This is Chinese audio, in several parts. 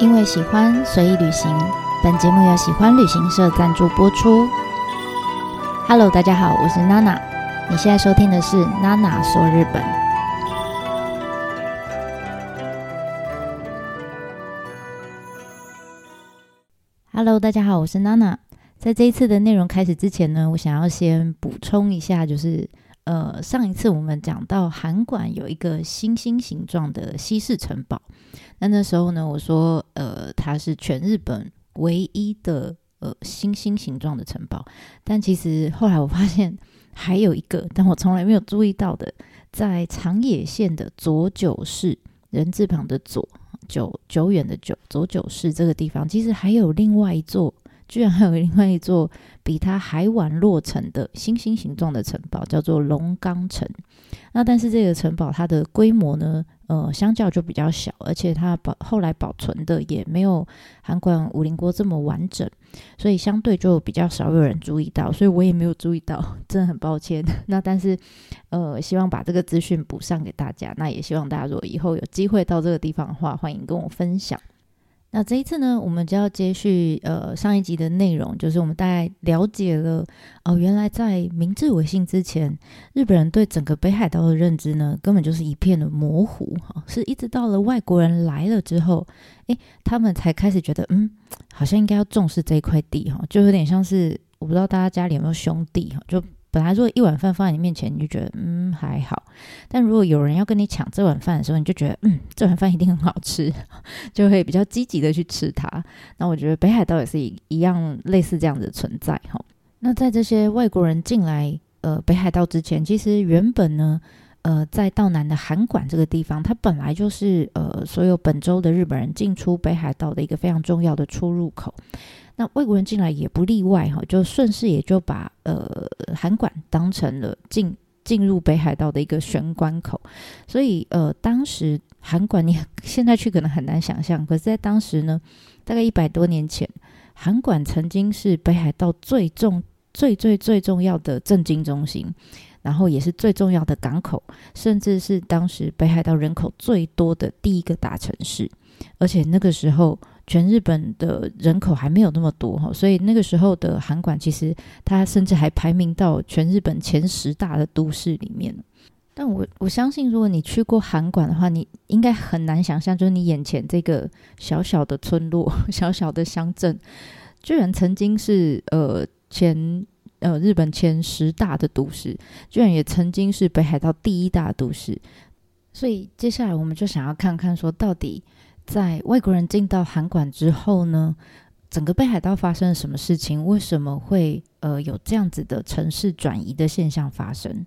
因为喜欢，随意旅行。本节目由喜欢旅行社赞助播出。Hello，大家好，我是娜娜。你现在收听的是娜娜说日本。Hello，大家好，我是娜娜。在这一次的内容开始之前呢，我想要先补充一下，就是呃，上一次我们讲到函馆有一个星星形状的西式城堡。那那时候呢，我说，呃，它是全日本唯一的呃星星形状的城堡。但其实后来我发现还有一个，但我从来没有注意到的，在长野县的佐久市，人字旁的佐，久久远的久，佐久市这个地方，其实还有另外一座。居然还有另外一座比它还晚落成的星星形状的城堡，叫做龙冈城。那但是这个城堡它的规模呢，呃，相较就比较小，而且它保后来保存的也没有函馆五棱郭这么完整，所以相对就比较少有人注意到，所以我也没有注意到，真的很抱歉。那但是呃，希望把这个资讯补上给大家。那也希望大家如果以后有机会到这个地方的话，欢迎跟我分享。那这一次呢，我们就要接续呃上一集的内容，就是我们大概了解了哦，原来在明治维新之前，日本人对整个北海道的认知呢，根本就是一片的模糊哈，是一直到了外国人来了之后，诶，他们才开始觉得，嗯，好像应该要重视这一块地哈，就有点像是我不知道大家家里有没有兄弟哈，就。本来如果一碗饭放在你面前，你就觉得嗯还好，但如果有人要跟你抢这碗饭的时候，你就觉得嗯这碗饭一定很好吃，就会比较积极的去吃它。那我觉得北海道也是一一样类似这样的存在哈。那在这些外国人进来呃北海道之前，其实原本呢呃在道南的函馆这个地方，它本来就是呃所有本州的日本人进出北海道的一个非常重要的出入口。那外国人进来也不例外哈，就顺势也就把呃函馆当成了进进入北海道的一个玄关口，所以呃当时函馆 你现在去可能很难想象，可是在当时呢，大概一百多年前，函馆曾经是北海道最重最最最重要的政经中心，然后也是最重要的港口，甚至是当时北海道人口最多的第一个大城市，而且那个时候。全日本的人口还没有那么多哈，所以那个时候的函馆其实它甚至还排名到全日本前十大的都市里面。但我我相信，如果你去过函馆的话，你应该很难想象，就是你眼前这个小小的村落、小小的乡镇，居然曾经是呃前呃日本前十大的都市，居然也曾经是北海道第一大都市。所以接下来我们就想要看看说到底。在外国人进到韩馆之后呢，整个北海道发生了什么事情？为什么会呃有这样子的城市转移的现象发生？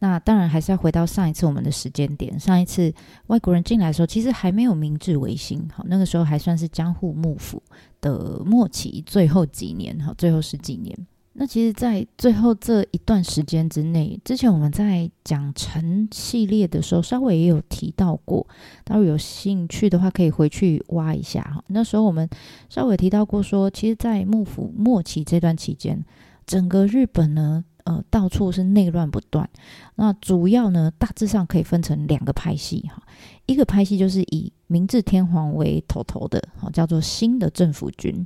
那当然还是要回到上一次我们的时间点。上一次外国人进来的时候，其实还没有明治维新，好，那个时候还算是江户幕府的末期最后几年，好，最后十几年。那其实，在最后这一段时间之内，之前我们在讲城系列的时候，稍微也有提到过。大家有兴趣的话，可以回去挖一下哈。那时候我们稍微提到过说，说其实，在幕府末期这段期间，整个日本呢，呃，到处是内乱不断。那主要呢，大致上可以分成两个派系哈。一个派系就是以明治天皇为头头的，叫做新的政府军。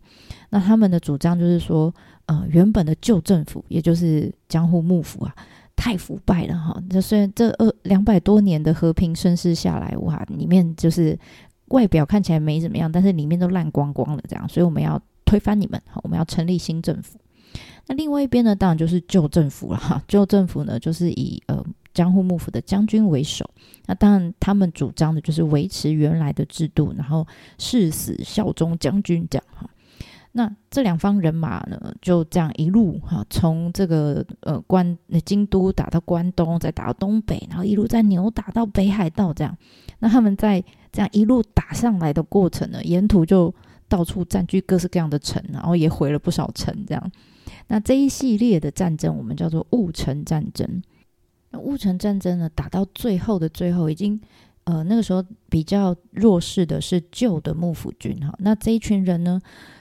那他们的主张就是说，呃，原本的旧政府，也就是江户幕府啊，太腐败了哈。这虽然这二两百多年的和平盛世下来，哇，里面就是外表看起来没怎么样，但是里面都烂光光了，这样。所以我们要推翻你们，我们要成立新政府。那另外一边呢，当然就是旧政府了哈。旧政府呢，就是以呃江户幕府的将军为首。那当然，他们主张的就是维持原来的制度，然后誓死效忠将军这样哈。那这两方人马呢，就这样一路哈，从这个呃关京都打到关东，再打到东北，然后一路再扭打到北海道这样。那他们在这样一路打上来的过程呢，沿途就到处占据各式各样的城，然后也毁了不少城这样。那这一系列的战争，我们叫做戊辰战争。那戊辰战争呢，打到最后的最后，已经呃那个时候比较弱势的是旧的幕府军哈。那这一群人呢，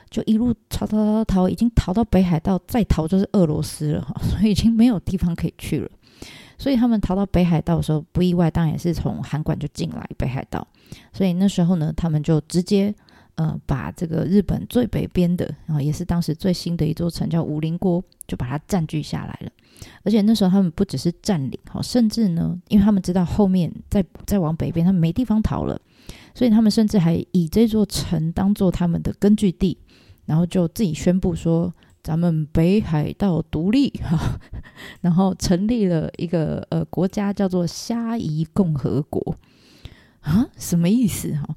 就一路逃逃逃逃，已经逃到北海道，再逃就是俄罗斯了哈，所以已经没有地方可以去了。所以他们逃到北海道的时候，不意外，当然也是从函馆就进来北海道。所以那时候呢，他们就直接呃，把这个日本最北边的啊，也是当时最新的一座城叫五棱郭，就把它占据下来了。而且那时候他们不只是占领，哈，甚至呢，因为他们知道后面再再往北边，他们没地方逃了，所以他们甚至还以这座城当做他们的根据地，然后就自己宣布说，咱们北海道独立，哈，然后成立了一个呃国家，叫做虾夷共和国。啊，什么意思哈？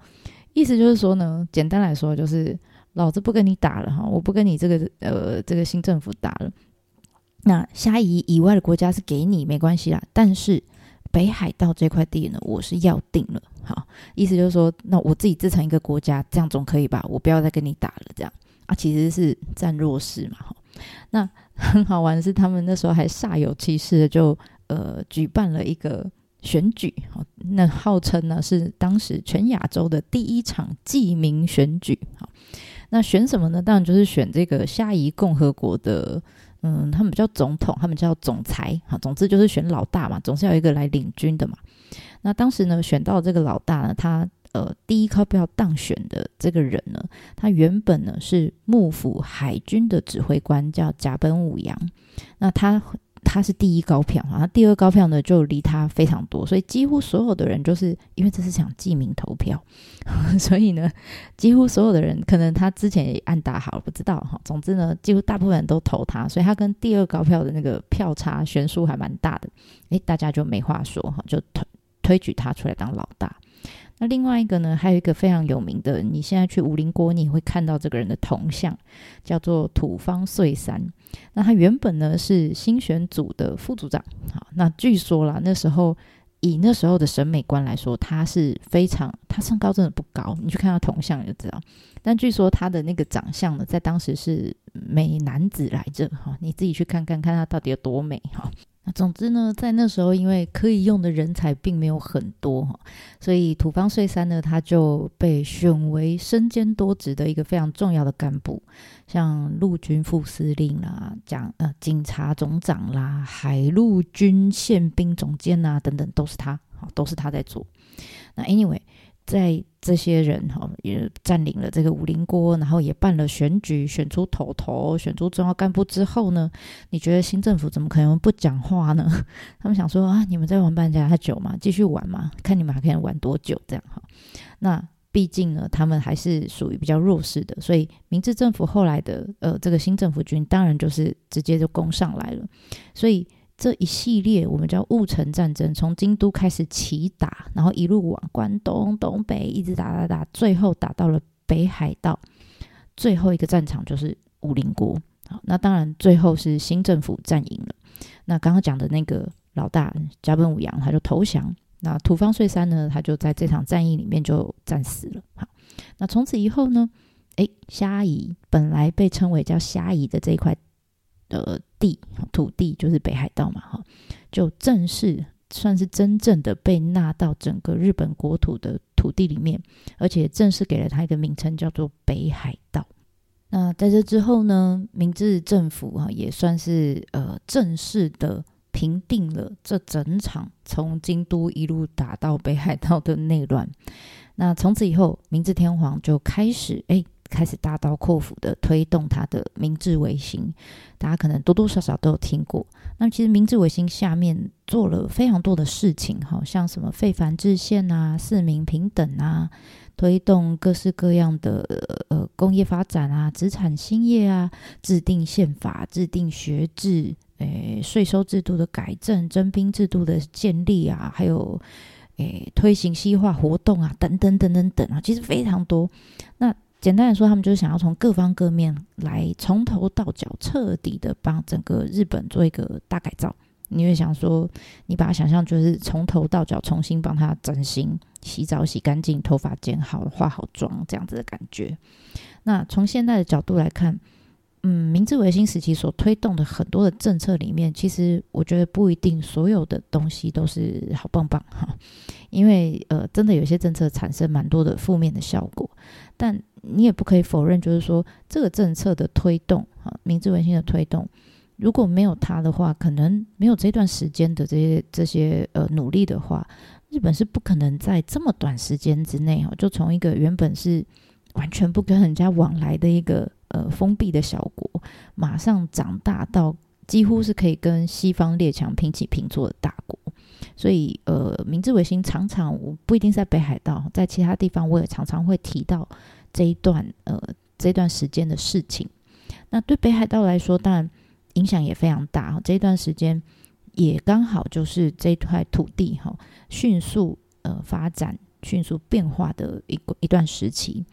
意思就是说呢，简单来说就是老子不跟你打了哈，我不跟你这个呃这个新政府打了。那虾夷以外的国家是给你没关系啦，但是北海道这块地呢，我是要定了。好，意思就是说，那我自己自成一个国家，这样总可以吧？我不要再跟你打了，这样啊，其实是占弱势嘛。哈，那很好玩是，他们那时候还煞有其事的就呃举办了一个。选举，那号称呢是当时全亚洲的第一场记名选举。好，那选什么呢？当然就是选这个虾夷共和国的，嗯，他们叫总统，他们叫总裁。好，总之就是选老大嘛，总是要一个来领军的嘛。那当时呢，选到这个老大呢，他呃第一靠票当选的这个人呢，他原本呢是幕府海军的指挥官，叫甲本武洋。那他。他是第一高票他，第二高票呢就离他非常多，所以几乎所有的人就是因为这是想记名投票，所以呢，几乎所有的人可能他之前也按打好了，不知道哈。总之呢，几乎大部分人都投他，所以他跟第二高票的那个票差悬殊还蛮大的，诶，大家就没话说哈，就推推举他出来当老大。那另外一个呢，还有一个非常有名的，你现在去武林国，你会看到这个人的铜像，叫做土方岁三。那他原本呢是新选组的副组长。好，那据说啦，那时候以那时候的审美观来说，他是非常，他身高真的不高，你去看他铜像就知道。但据说他的那个长相呢，在当时是美男子来着。哈，你自己去看看，看他到底有多美哈。总之呢，在那时候，因为可以用的人才并没有很多哈，所以土方岁三呢，他就被选为身兼多职的一个非常重要的干部，像陆军副司令啦、讲呃警察总长啦、海陆军宪兵总监呐等等，都是他，都是他在做。那 anyway。在这些人哈也占领了这个五棱郭，然后也办了选举，选出头头，选出重要干部之后呢，你觉得新政府怎么可能不讲话呢？他们想说啊，你们在玩半家家酒吗？继续玩吗？看你们还可以玩多久这样哈。那毕竟呢，他们还是属于比较弱势的，所以明治政府后来的呃这个新政府军当然就是直接就攻上来了，所以。这一系列我们叫戊辰战争，从京都开始起打，然后一路往关东、东北一直打打打，最后打到了北海道。最后一个战场就是武林国。好，那当然最后是新政府战赢了。那刚刚讲的那个老大甲本武阳他就投降。那土方岁三呢，他就在这场战役里面就战死了。好，那从此以后呢，诶，虾夷本来被称为叫虾夷的这一块。的地土地就是北海道嘛，哈，就正式算是真正的被纳到整个日本国土的土地里面，而且正式给了它一个名称，叫做北海道。那在这之后呢，明治政府哈也算是呃正式的平定了这整场从京都一路打到北海道的内乱。那从此以后，明治天皇就开始哎。开始大刀阔斧的推动他的明治维新，大家可能多多少少都有听过。那其实明治维新下面做了非常多的事情，好像什么废藩置县啊、四民平等啊，推动各式各样的呃工业发展啊、殖产兴业啊，制定宪法、制定学制、诶税收制度的改正、征兵制度的建立啊，还有诶推行西化活动啊，等等等等等啊，其实非常多。那简单来说，他们就是想要从各方各面来从头到脚彻底的帮整个日本做一个大改造。你会想说，你把它想象就是从头到脚重新帮他整形、洗澡洗干净、头发剪好、化好妆这样子的感觉。那从现在的角度来看，嗯，明治维新时期所推动的很多的政策里面，其实我觉得不一定所有的东西都是好棒棒哈，因为呃，真的有些政策产生蛮多的负面的效果，但。你也不可以否认，就是说这个政策的推动，哈，明治维新的推动，如果没有它的话，可能没有这段时间的这些这些呃努力的话，日本是不可能在这么短时间之内，哈，就从一个原本是完全不跟人家往来的一个呃封闭的小国，马上长大到几乎是可以跟西方列强平起平坐的大国。所以呃，明治维新常常我不一定在北海道，在其他地方我也常常会提到这一段呃这段时间的事情。那对北海道来说，当然影响也非常大。这段时间也刚好就是这块土地哈迅速呃发展。迅速变化的一个一段时期，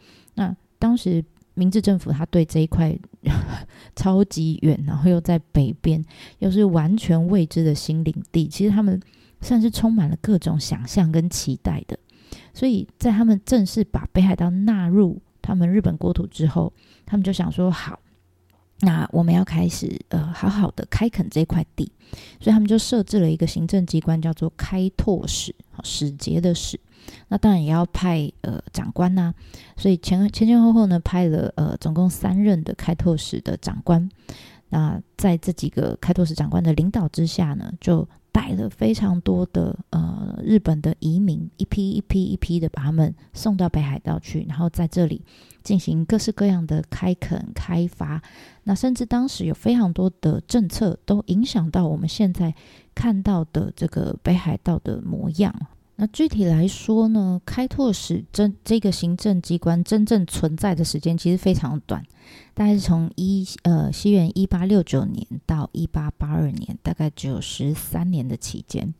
当时明治政府他对这一块 超级远，然后又在北边，又是完全未知的新领地，其实他们算是充满了各种想象跟期待的。所以在他们正式把北海道纳入他们日本国土之后，他们就想说：好，那我们要开始呃好好的开垦这块地，所以他们就设置了一个行政机关，叫做开拓使，使节的使。那当然也要派呃长官呐、所以前前前后后呢派了呃总共三任的开拓使的长官。那在这几个开拓使长官的领导之下呢，就带了非常多的呃日本的移民，一批一批一批的把他们送到北海道去，然后在这里进行各式各样的开垦开发。那甚至当时有非常多的政策都影响到我们现在看到的这个北海道的模样。那具体来说呢，开拓使真这个行政机关真正存在的时间其实非常短，大概是从一呃西元一八六九年到一八八二年，大概只有十三年的期间。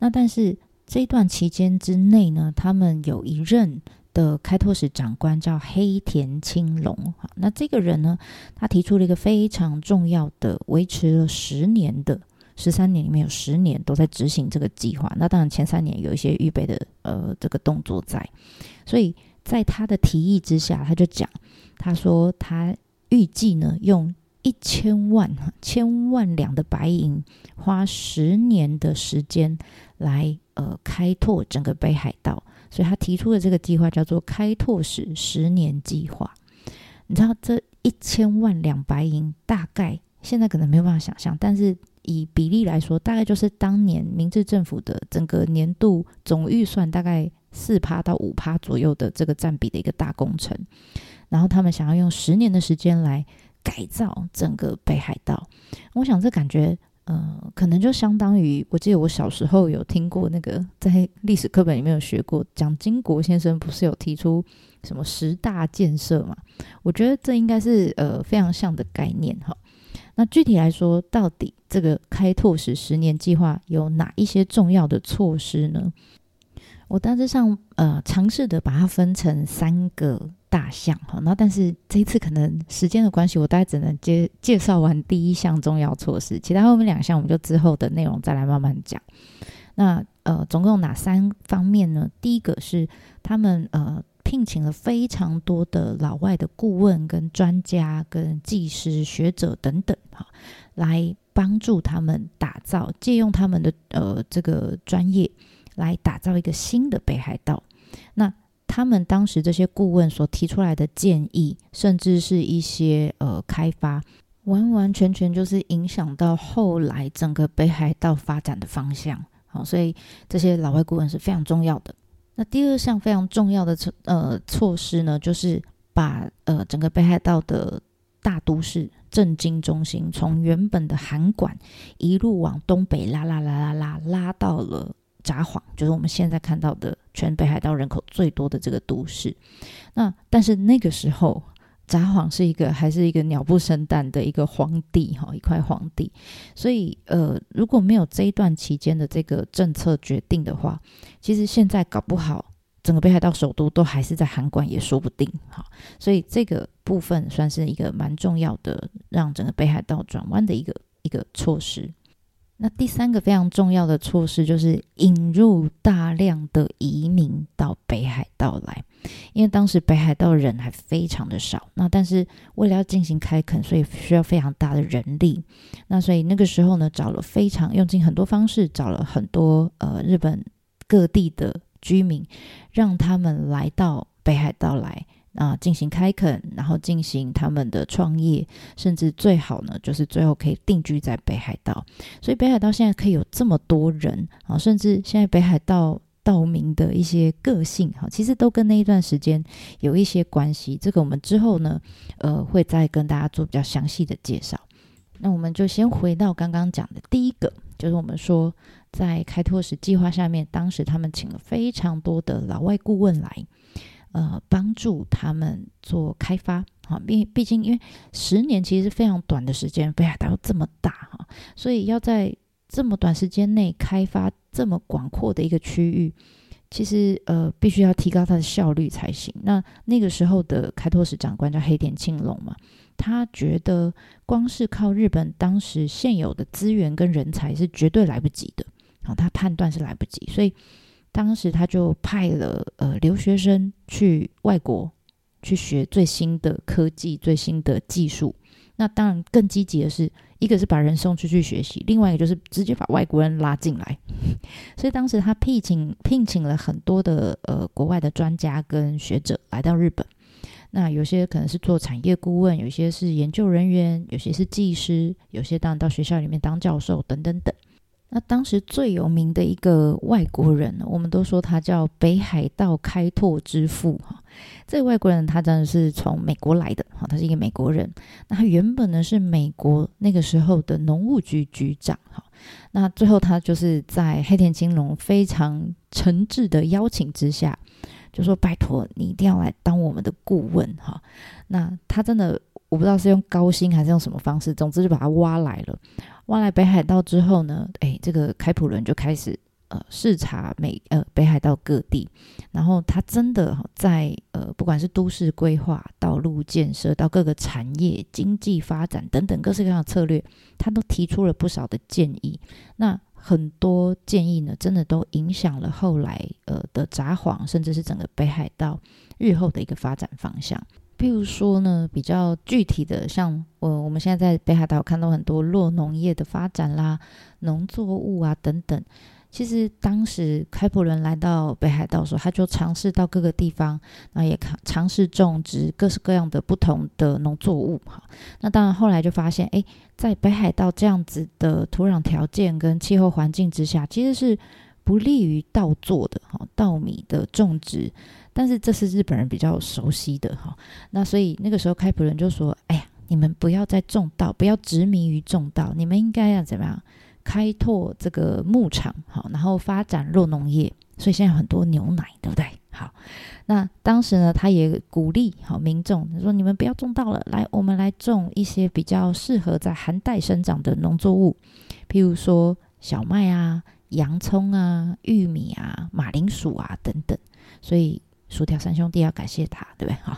那但是这段期间之内呢，他们有一任的开拓使长官叫黑田青龙。那这个人呢，他提出了一个非常重要的，维持了十年的。十三年里面有十年都在执行这个计划，那当然前三年有一些预备的呃这个动作在，所以在他的提议之下，他就讲，他说他预计呢用一千万千万两的白银，花十年的时间来呃开拓整个北海道，所以他提出的这个计划叫做开拓史十年计划。你知道这一千万两白银大概现在可能没有办法想象，但是。以比例来说，大概就是当年明治政府的整个年度总预算大概四趴到五趴左右的这个占比的一个大工程。然后他们想要用十年的时间来改造整个北海道。我想这感觉，呃，可能就相当于我记得我小时候有听过那个在历史课本里面有学过，蒋经国先生不是有提出什么十大建设嘛？我觉得这应该是呃非常像的概念哈。那具体来说，到底这个开拓史十年计划有哪一些重要的措施呢？我大致上呃尝试的把它分成三个大项哈。那但是这一次可能时间的关系，我大概只能介介绍完第一项重要措施，其他后面两项我们就之后的内容再来慢慢讲。那呃总共哪三方面呢？第一个是他们呃。聘请了非常多的老外的顾问、跟专家、跟技师、学者等等，哈，来帮助他们打造，借用他们的呃这个专业来打造一个新的北海道。那他们当时这些顾问所提出来的建议，甚至是一些呃开发，完完全全就是影响到后来整个北海道发展的方向。好，所以这些老外顾问是非常重要的。那第二项非常重要的措呃措施呢，就是把呃整个北海道的大都市政经中心从原本的函馆一路往东北拉拉拉拉拉拉到了札幌，就是我们现在看到的全北海道人口最多的这个都市。那但是那个时候。札幌是一个还是一个鸟不生蛋的一个荒地哈，一块荒地，所以呃，如果没有这一段期间的这个政策决定的话，其实现在搞不好整个北海道首都都还是在函馆也说不定哈，所以这个部分算是一个蛮重要的，让整个北海道转弯的一个一个措施。那第三个非常重要的措施就是引入大量的移民到北海道来，因为当时北海道人还非常的少。那但是为了要进行开垦，所以需要非常大的人力。那所以那个时候呢，找了非常用尽很多方式，找了很多呃日本各地的居民，让他们来到北海道来。啊，进行开垦，然后进行他们的创业，甚至最好呢，就是最后可以定居在北海道。所以北海道现在可以有这么多人啊，甚至现在北海道道民的一些个性哈，其实都跟那一段时间有一些关系。这个我们之后呢，呃，会再跟大家做比较详细的介绍。那我们就先回到刚刚讲的第一个，就是我们说在开拓时计划下面，当时他们请了非常多的老外顾问来，呃，帮助他们做开发。哈，毕毕竟因为十年其实是非常短的时间，北海道这么大哈，所以要在这么短时间内开发这么广阔的一个区域，其实呃必须要提高它的效率才行。那那个时候的开拓使长官叫黑田庆隆嘛，他觉得光是靠日本当时现有的资源跟人才是绝对来不及的，好，他判断是来不及，所以当时他就派了呃留学生去外国。去学最新的科技、最新的技术。那当然更积极的是，一个是把人送出去学习，另外一个就是直接把外国人拉进来。所以当时他聘请聘请了很多的呃国外的专家跟学者来到日本。那有些可能是做产业顾问，有些是研究人员，有些是技师，有些当然到学校里面当教授等等等。那当时最有名的一个外国人，我们都说他叫北海道开拓之父哈。这个外国人他真的是从美国来的哈，他是一个美国人。那他原本呢是美国那个时候的农务局局长哈。那最后他就是在黑田金龙非常诚挚的邀请之下，就说拜托你一定要来当我们的顾问哈。那他真的我不知道是用高薪还是用什么方式，总之就把他挖来了。挖来北海道之后呢，哎，这个开普伦就开始呃视察美呃北海道各地，然后他真的在呃不管是都市规划、道路建设到各个产业、经济发展等等各式各样的策略，他都提出了不少的建议。那很多建议呢，真的都影响了后来呃的札幌，甚至是整个北海道日后的一个发展方向。譬如说呢，比较具体的，像我我们现在在北海道看到很多落农业的发展啦，农作物啊等等。其实当时开普伦来到北海道的时候，他就尝试到各个地方，那也尝尝试种植各式各样的不同的农作物哈。那当然后来就发现，哎，在北海道这样子的土壤条件跟气候环境之下，其实是不利于稻作的哈，稻米的种植。但是这是日本人比较熟悉的哈，那所以那个时候开普伦就说：“哎呀，你们不要再种稻，不要执迷于种稻，你们应该要怎么样开拓这个牧场，好，然后发展肉农业。所以现在很多牛奶，对不对？好，那当时呢，他也鼓励好民众说：你们不要种稻了，来，我们来种一些比较适合在寒带生长的农作物，譬如说小麦啊、洋葱啊、玉米啊、马铃薯啊等等。所以。薯条三兄弟要感谢他，对不对？好，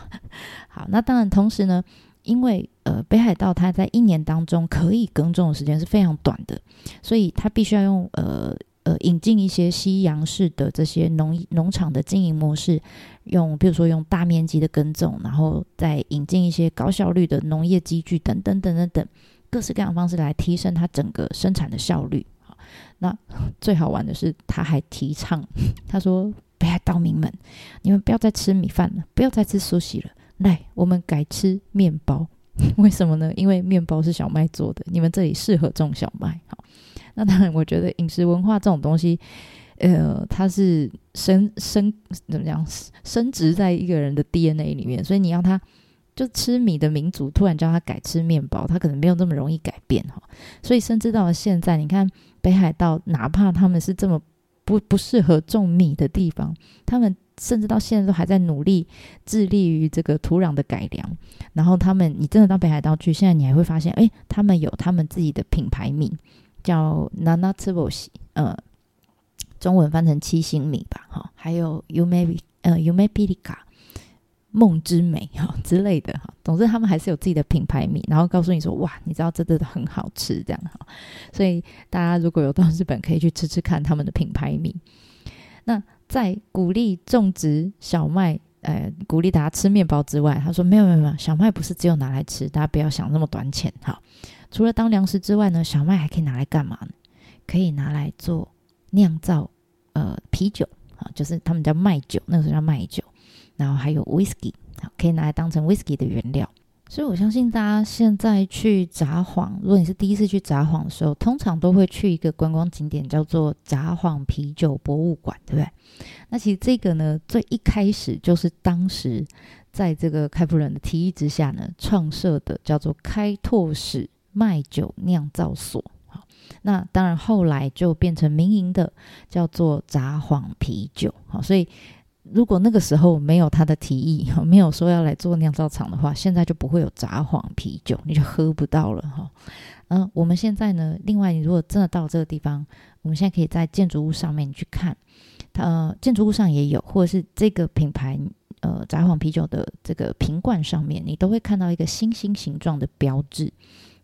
好，那当然，同时呢，因为呃，北海道它在一年当中可以耕种的时间是非常短的，所以它必须要用呃呃引进一些西洋式的这些农农场的经营模式，用比如说用大面积的耕种，然后再引进一些高效率的农业机具等等等等等各式各样的方式来提升它整个生产的效率。好，那最好玩的是，他还提倡，他说。北海道民们，你们不要再吃米饭了，不要再吃寿司了，来，我们改吃面包。为什么呢？因为面包是小麦做的，你们这里适合种小麦。好，那当然，我觉得饮食文化这种东西，呃，它是生生怎么样，生殖在一个人的 DNA 里面，所以你要他就吃米的民族，突然叫他改吃面包，他可能没有那么容易改变哈。所以，甚至到了现在，你看北海道，哪怕他们是这么。不不适合种米的地方，他们甚至到现在都还在努力致力于这个土壤的改良。然后他们，你真的到北海道去，现在你还会发现，哎，他们有他们自己的品牌米，叫 Nana t i b o s 呃，中文翻成七星米吧，哈，还有 Yume 呃，Umebilica，。梦之美哈之类的哈，总之他们还是有自己的品牌米，然后告诉你说哇，你知道这真的很好吃这样哈，所以大家如果有到日本，可以去吃吃看他们的品牌米。那在鼓励种植小麦，呃，鼓励大家吃面包之外，他说没有没有没有，小麦不是只有拿来吃，大家不要想那么短浅哈。除了当粮食之外呢，小麦还可以拿来干嘛呢？可以拿来做酿造呃啤酒啊，就是他们叫麦酒，那个时候叫麦酒。然后还有 whisky，可以拿来当成 whisky 的原料。所以我相信大家现在去札幌，如果你是第一次去札幌的时候，通常都会去一个观光景点，叫做札幌啤酒博物馆，对不对？那其实这个呢，最一开始就是当时在这个开普勒的提议之下呢，创设的，叫做开拓史麦酒酿造所。好，那当然后来就变成民营的，叫做札幌啤酒。好，所以。如果那个时候没有他的提议，没有说要来做酿造厂的话，现在就不会有札幌啤酒，你就喝不到了哈。嗯，我们现在呢，另外，你如果真的到这个地方，我们现在可以在建筑物上面去看，呃，建筑物上也有，或者是这个品牌呃札幌啤酒的这个瓶罐上面，你都会看到一个星星形状的标志，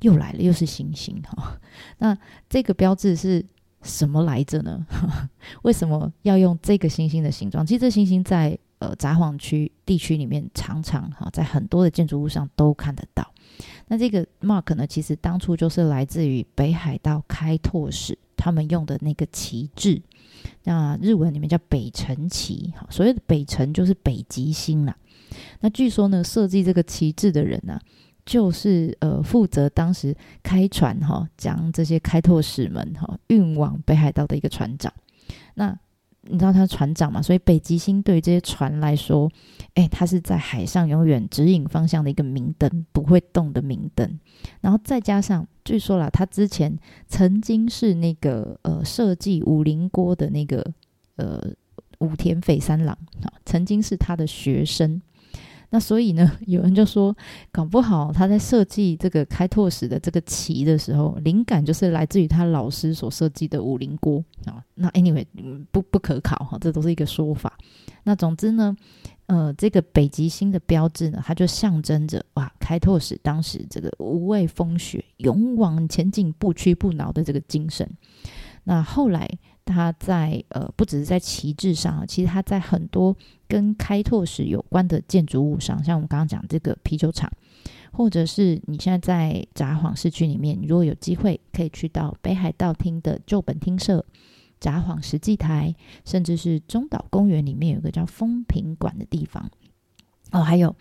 又来了，又是星星哈。那这个标志是。什么来着呢？为什么要用这个星星的形状？其实这星星在呃札幌区地区里面常常哈，在很多的建筑物上都看得到。那这个 mark 呢，其实当初就是来自于北海道开拓史他们用的那个旗帜，那日文里面叫北辰旗。哈，所谓的北辰就是北极星啦。那据说呢，设计这个旗帜的人呢、就是呃，负责当时开船哈，将这些开拓使们哈运往北海道的一个船长。那你知道他是船长嘛？所以北极星对于这些船来说，哎，他是在海上永远指引方向的一个明灯，不会动的明灯。然后再加上，据说啦，他之前曾经是那个呃设计五棱郭的那个呃武田斐三郎啊，曾经是他的学生。那所以呢，有人就说，搞不好他在设计这个开拓史的这个旗的时候，灵感就是来自于他老师所设计的五棱郭啊。那 anyway 不不可考哈，这都是一个说法。那总之呢，呃，这个北极星的标志呢，它就象征着哇，开拓史当时这个无畏风雪、勇往前进、不屈不挠的这个精神。那后来。它在呃，不只是在旗帜上，其实它在很多跟开拓史有关的建筑物上，像我们刚刚讲这个啤酒厂，或者是你现在在札幌市区里面，如果有机会可以去到北海道厅的旧本厅舍、札幌石祭台，甚至是中岛公园里面有个叫风平馆的地方。哦，还有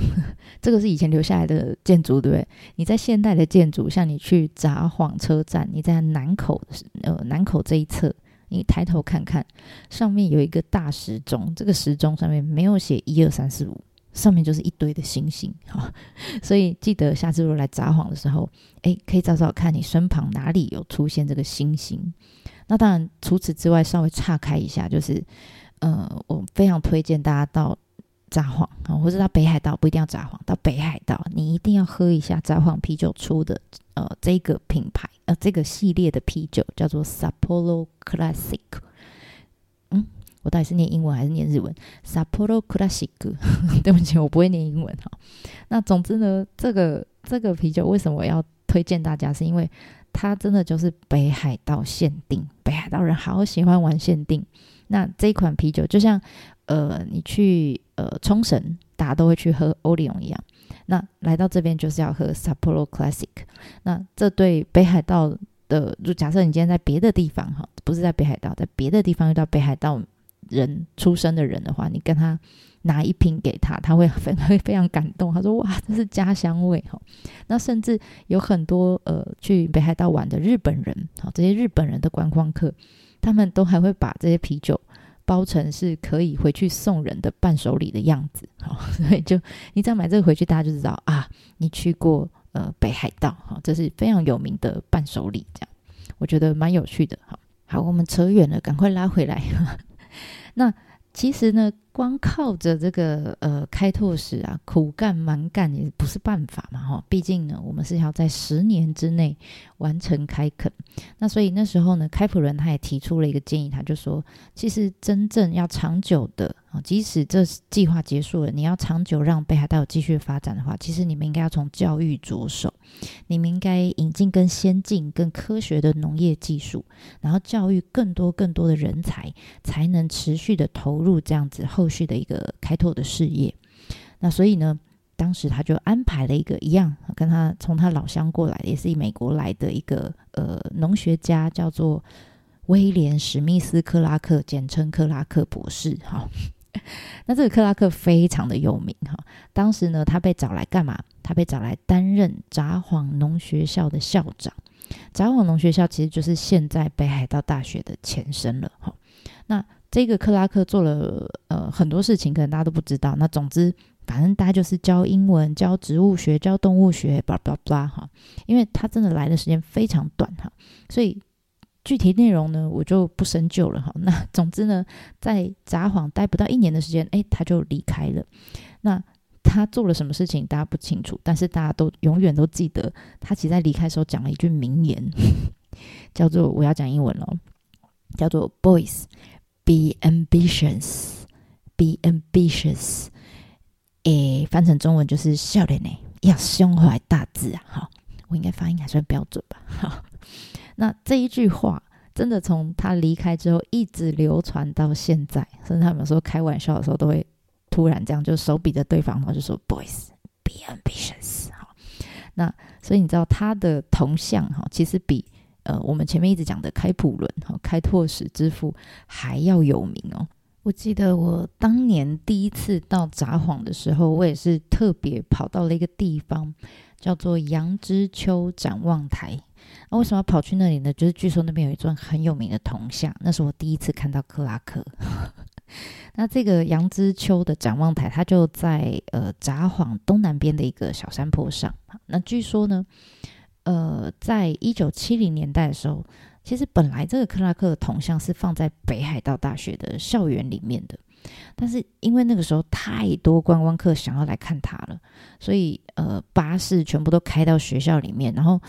这个是以前留下来的建筑，对不对？你在现代的建筑，像你去札幌车站，你在南口呃南口这一侧。你抬头看看，上面有一个大时钟，这个时钟上面没有写一二三四五，上面就是一堆的星星哈。所以记得下次如果来札幌的时候，诶，可以找找看你身旁哪里有出现这个星星。那当然，除此之外，稍微岔开一下，就是呃，我非常推荐大家到札幌啊，或者到北海道，不一定要札幌，到北海道，你一定要喝一下札幌啤酒出的呃这个品牌。呃，这个系列的啤酒叫做 Sapporo Classic。嗯，我到底是念英文还是念日文？Sapporo Classic。对不起，我不会念英文哈。那总之呢，这个这个啤酒为什么要推荐大家？是因为它真的就是北海道限定，北海道人好喜欢玩限定。那这一款啤酒就像呃，你去呃冲绳，大家都会去喝欧力永一样。那来到这边就是要喝 Sapporo Classic。那这对北海道的，就假设你今天在别的地方哈，不是在北海道，在别的地方遇到北海道人出生的人的话，你跟他拿一瓶给他，他会 非会非常感动。他说：“哇，这是家乡味哈。”那甚至有很多呃去北海道玩的日本人，好，这些日本人的观光客，他们都还会把这些啤酒。包成是可以回去送人的伴手礼的样子，好，所以就你只要买这个回去，大家就知道啊，你去过呃北海道，好，这是非常有名的伴手礼，这样我觉得蛮有趣的，好，好，我们扯远了，赶快拉回来，那其实呢。光靠着这个呃开拓史啊苦干蛮干也不是办法嘛哈，毕竟呢我们是要在十年之内完成开垦，那所以那时候呢开普伦他也提出了一个建议，他就说其实真正要长久的啊，即使这计划结束了，你要长久让北海道继续发展的话，其实你们应该要从教育着手，你们应该引进更先进、更科学的农业技术，然后教育更多更多的人才，才能持续的投入这样子后。后续的一个开拓的事业，那所以呢，当时他就安排了一个一样，跟他从他老乡过来，也是以美国来的一个呃农学家，叫做威廉史密斯克拉克，简称克拉克博士。哈，那这个克拉克非常的有名哈，当时呢，他被找来干嘛？他被找来担任札幌农学校的校长。札幌农学校其实就是现在北海道大学的前身了哈。那这个克拉克做了呃很多事情，可能大家都不知道。那总之，反正大家就是教英文、教植物学、教动物学，巴拉巴拉巴拉哈。因为他真的来的时间非常短哈，所以。具体内容呢，我就不深究了哈。那总之呢，在札幌待不到一年的时间，哎，他就离开了。那他做了什么事情，大家不清楚，但是大家都永远都记得，他其实在离开的时候讲了一句名言，叫做“我要讲英文了”，叫做 “Boys, be ambitious, be ambitious”。诶，翻成中文就是“少年呢，要胸怀大志啊”。哈，我应该发音还算标准吧？哈。那这一句话真的从他离开之后一直流传到现在，甚至他们有时候开玩笑的时候都会突然这样，就手比着对方，然后就说 “Boys, be ambitious”。好，那所以你知道他的铜像哈，其实比呃我们前面一直讲的开普伦哈开拓史之父还要有名哦。我记得我当年第一次到札幌的时候，我也是特别跑到了一个地方，叫做杨之丘展望台。那、为什么要跑去那里呢？就是据说那边有一尊很有名的铜像，那是我第一次看到克拉克。那这个杨之丘的展望台，它就在呃札幌东南边的一个小山坡上。那据说呢，呃，在一九七零年代的时候。其实本来这个克拉克的铜像是放在北海道大学的校园里面的，但是因为那个时候太多观光客想要来看他了，所以呃巴士全部都开到学校里面，然后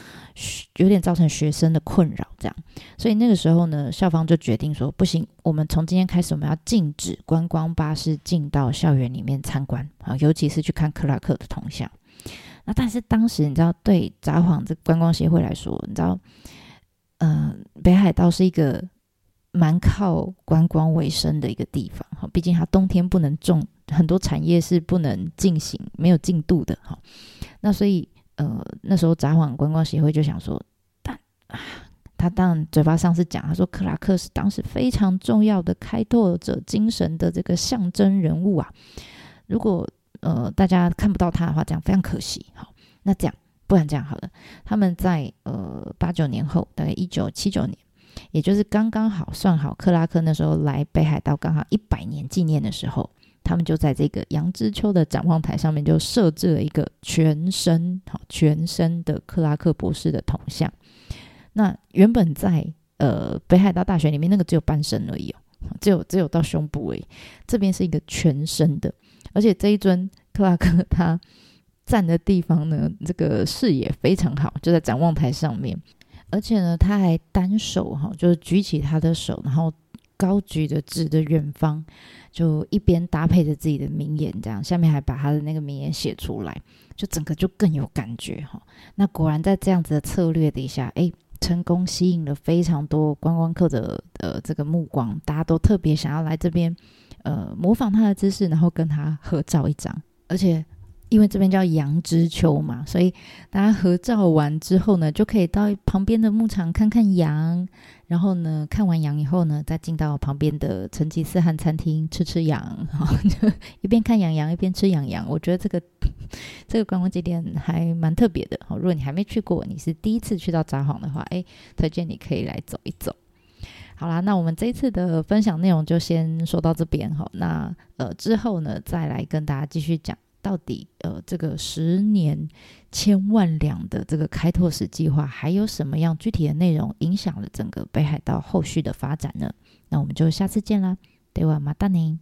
有点造成学生的困扰，这样，所以那个时候呢，校方就决定说不行，我们从今天开始我们要禁止观光巴士进到校园里面参观啊，尤其是去看克拉克的铜像。那但是当时你知道，对札幌这观光协会来说，你知道。嗯、北海道是一个蛮靠观光为生的一个地方哈，毕竟它冬天不能种，很多产业是不能进行，没有进度的哈。那所以呃，那时候札幌观光协会就想说，但啊，他当然嘴巴上是讲，他说克拉克是当时非常重要的开拓者精神的这个象征人物啊。如果呃大家看不到他的话，这样非常可惜。好，那这样。不然这样好了，他们在呃八九年后，大概一九七九年，也就是刚刚好算好克拉克那时候来北海道刚好一百年纪念的时候，他们就在这个杨之丘的展望台上面就设置了一个全身好全身的克拉克博士的铜像。那原本在呃北海道大学里面那个只有半身而已哦，只有只有到胸部而已，这边是一个全身的，而且这一尊克拉克他。站的地方呢，这个视野非常好，就在展望台上面，而且呢，他还单手哈，就是举起他的手，然后高举着指着远方，就一边搭配着自己的名言，这样下面还把他的那个名言写出来，就整个就更有感觉哈。那果然在这样子的策略底下，哎，成功吸引了非常多观光客的呃这个目光，大家都特别想要来这边呃模仿他的姿势，然后跟他合照一张，而且。因为这边叫杨之丘嘛，所以大家合照完之后呢，就可以到旁边的牧场看看羊，然后呢，看完羊以后呢，再进到旁边的成吉思汗餐厅吃吃羊，哈，就一边看羊羊一边吃羊羊。我觉得这个这个观光景点还蛮特别的。好，如果你还没去过，你是第一次去到札幌的话，哎，推荐你可以来走一走。好啦，那我们这一次的分享内容就先说到这边哈。那呃之后呢，再来跟大家继续讲。到底呃，这个十年千万两的这个开拓史计划，还有什么样具体的内容影响了整个北海道后续的发展呢？那我们就下次见啦，ではまたね。